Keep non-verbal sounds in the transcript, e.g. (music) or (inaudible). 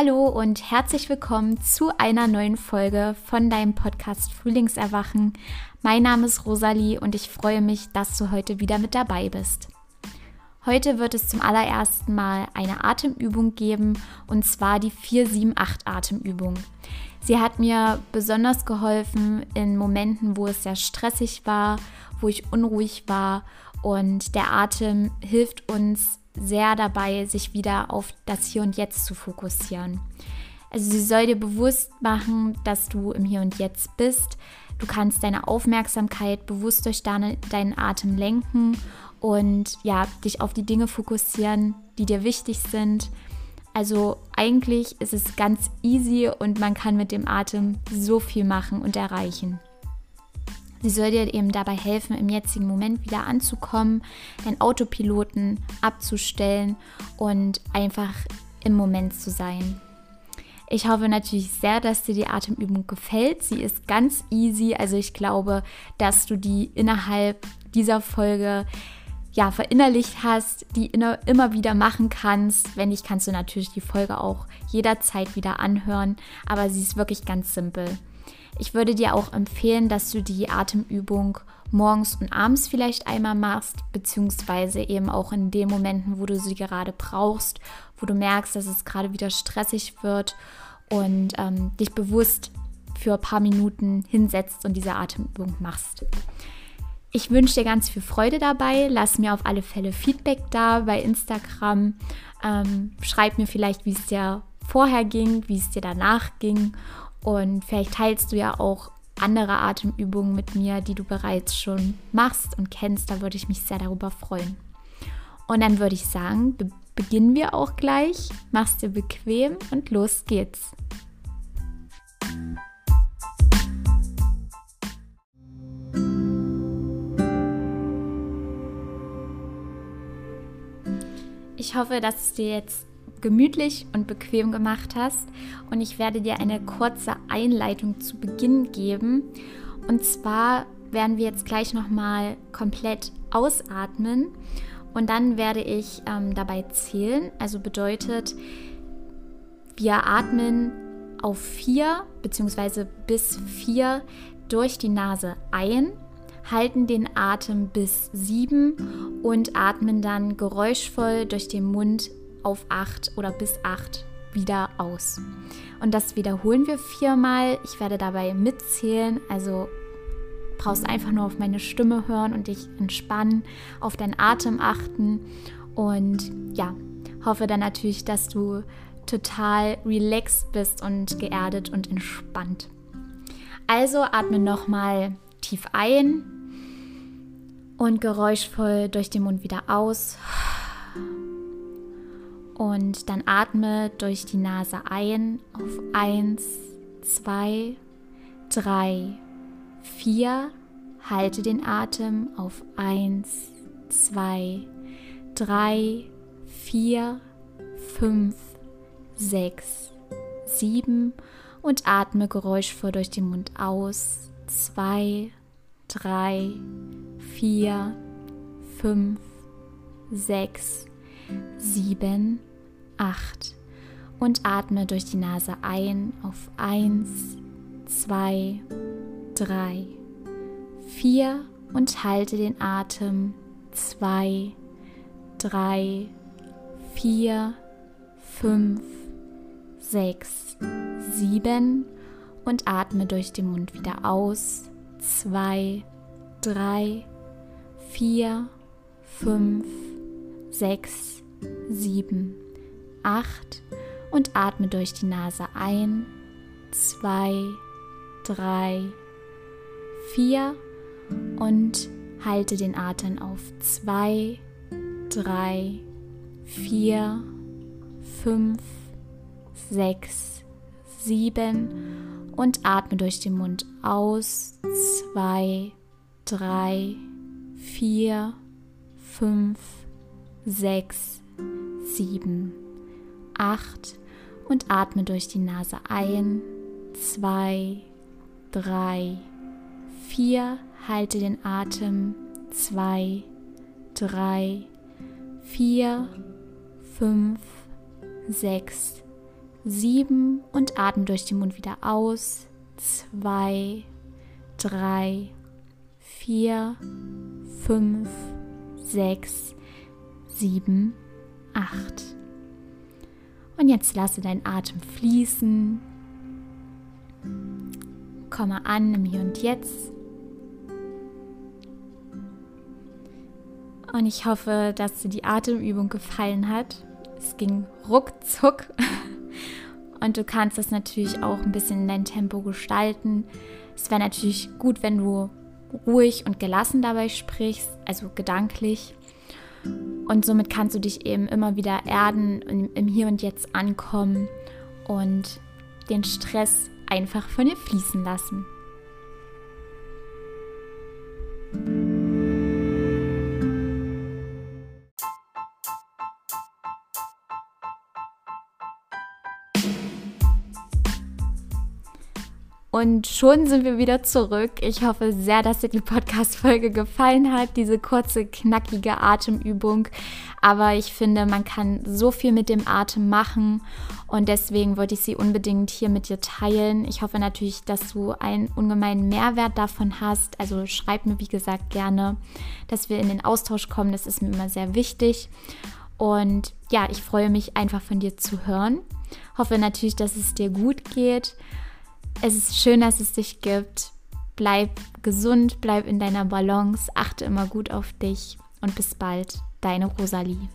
Hallo und herzlich willkommen zu einer neuen Folge von deinem Podcast Frühlingserwachen. Mein Name ist Rosalie und ich freue mich, dass du heute wieder mit dabei bist. Heute wird es zum allerersten Mal eine Atemübung geben und zwar die 478 Atemübung. Sie hat mir besonders geholfen in Momenten, wo es sehr stressig war, wo ich unruhig war und der Atem hilft uns sehr dabei, sich wieder auf das Hier und Jetzt zu fokussieren. Also sie soll dir bewusst machen, dass du im Hier und Jetzt bist. Du kannst deine Aufmerksamkeit bewusst durch deine, deinen Atem lenken und ja, dich auf die Dinge fokussieren, die dir wichtig sind. Also eigentlich ist es ganz easy und man kann mit dem Atem so viel machen und erreichen. Sie soll dir eben dabei helfen, im jetzigen Moment wieder anzukommen, deinen Autopiloten abzustellen und einfach im Moment zu sein. Ich hoffe natürlich sehr, dass dir die Atemübung gefällt. Sie ist ganz easy, also ich glaube, dass du die innerhalb dieser Folge ja, verinnerlicht hast, die immer wieder machen kannst. Wenn nicht, kannst du natürlich die Folge auch jederzeit wieder anhören, aber sie ist wirklich ganz simpel. Ich würde dir auch empfehlen, dass du die Atemübung morgens und abends vielleicht einmal machst, beziehungsweise eben auch in den Momenten, wo du sie gerade brauchst, wo du merkst, dass es gerade wieder stressig wird und ähm, dich bewusst für ein paar Minuten hinsetzt und diese Atemübung machst. Ich wünsche dir ganz viel Freude dabei. Lass mir auf alle Fälle Feedback da bei Instagram. Ähm, schreib mir vielleicht, wie es dir vorher ging, wie es dir danach ging und vielleicht teilst du ja auch andere Atemübungen mit mir, die du bereits schon machst und kennst. Da würde ich mich sehr darüber freuen. Und dann würde ich sagen, be beginnen wir auch gleich. Mach's dir bequem und los geht's. Ich hoffe, dass es dir jetzt gemütlich und bequem gemacht hast. Und ich werde dir eine kurze Einleitung zu Beginn geben. Und zwar werden wir jetzt gleich nochmal komplett ausatmen. Und dann werde ich ähm, dabei zählen. Also bedeutet, wir atmen auf vier bzw. bis vier durch die Nase ein, halten den Atem bis sieben und atmen dann geräuschvoll durch den Mund auf 8 oder bis 8 wieder aus. Und das wiederholen wir viermal. Ich werde dabei mitzählen, also brauchst einfach nur auf meine Stimme hören und dich entspannen, auf deinen Atem achten und ja, hoffe dann natürlich, dass du total relaxed bist und geerdet und entspannt. Also atme nochmal tief ein und geräuschvoll durch den Mund wieder aus. Und dann atme durch die Nase ein auf 1, 2, 3, 4. Halte den Atem auf 1, 2, 3, 4, 5, 6, 7 und atme geräuschvoll durch den Mund aus. 2, 3, 4, 5, 6, 7, 8 und atme durch die Nase ein auf 1, 2, 3, 4 und halte den Atem 2, 3, 4, 5, 6, 7 und atme durch den Mund wieder aus. 2, 3, 4, 5, 6, 7, 8 und atme durch die Nase ein, 2, 3, 4 und halte den Atem auf. 2, 3, 4, 5, 6, 7 und atme durch den Mund aus. 2, 3, 4, 5, 6, 7, 8 und atme durch die Nase ein, 2, 3, 4, halte den Atem, 2, 3, 4, 5, 6, sieben und atme durch den Mund wieder aus. Zwei, drei, vier, fünf, sechs, sieben, acht. Und jetzt lasse deinen Atem fließen. Komme an im Hier und Jetzt. Und ich hoffe, dass dir die Atemübung gefallen hat. Es ging ruckzuck. (laughs) Und du kannst das natürlich auch ein bisschen in dein Tempo gestalten. Es wäre natürlich gut, wenn du ruhig und gelassen dabei sprichst, also gedanklich. Und somit kannst du dich eben immer wieder erden und im Hier und Jetzt ankommen und den Stress einfach von dir fließen lassen. Und schon sind wir wieder zurück. Ich hoffe sehr, dass dir die Podcast-Folge gefallen hat, diese kurze, knackige Atemübung. Aber ich finde, man kann so viel mit dem Atem machen und deswegen wollte ich sie unbedingt hier mit dir teilen. Ich hoffe natürlich, dass du einen ungemeinen Mehrwert davon hast. Also schreib mir, wie gesagt, gerne, dass wir in den Austausch kommen. Das ist mir immer sehr wichtig. Und ja, ich freue mich einfach von dir zu hören. Hoffe natürlich, dass es dir gut geht. Es ist schön, dass es dich gibt. Bleib gesund, bleib in deiner Balance, achte immer gut auf dich und bis bald, deine Rosalie.